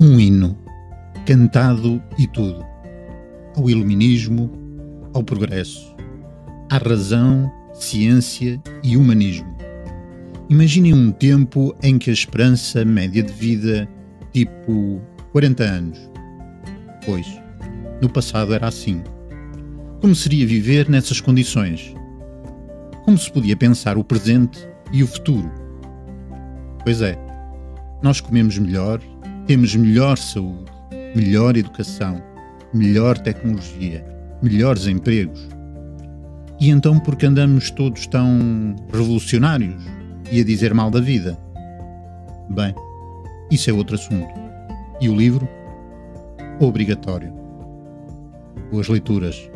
Um hino, cantado e tudo, ao iluminismo, ao progresso, à razão, ciência e humanismo. Imaginem um tempo em que a esperança média de vida, tipo 40 anos. Pois, no passado era assim. Como seria viver nessas condições? Como se podia pensar o presente e o futuro? Pois é, nós comemos melhor, temos melhor saúde, melhor educação, melhor tecnologia, melhores empregos. E então por que andamos todos tão revolucionários e a dizer mal da vida? Bem, isso é outro assunto. E o livro? Obrigatório. Boas leituras.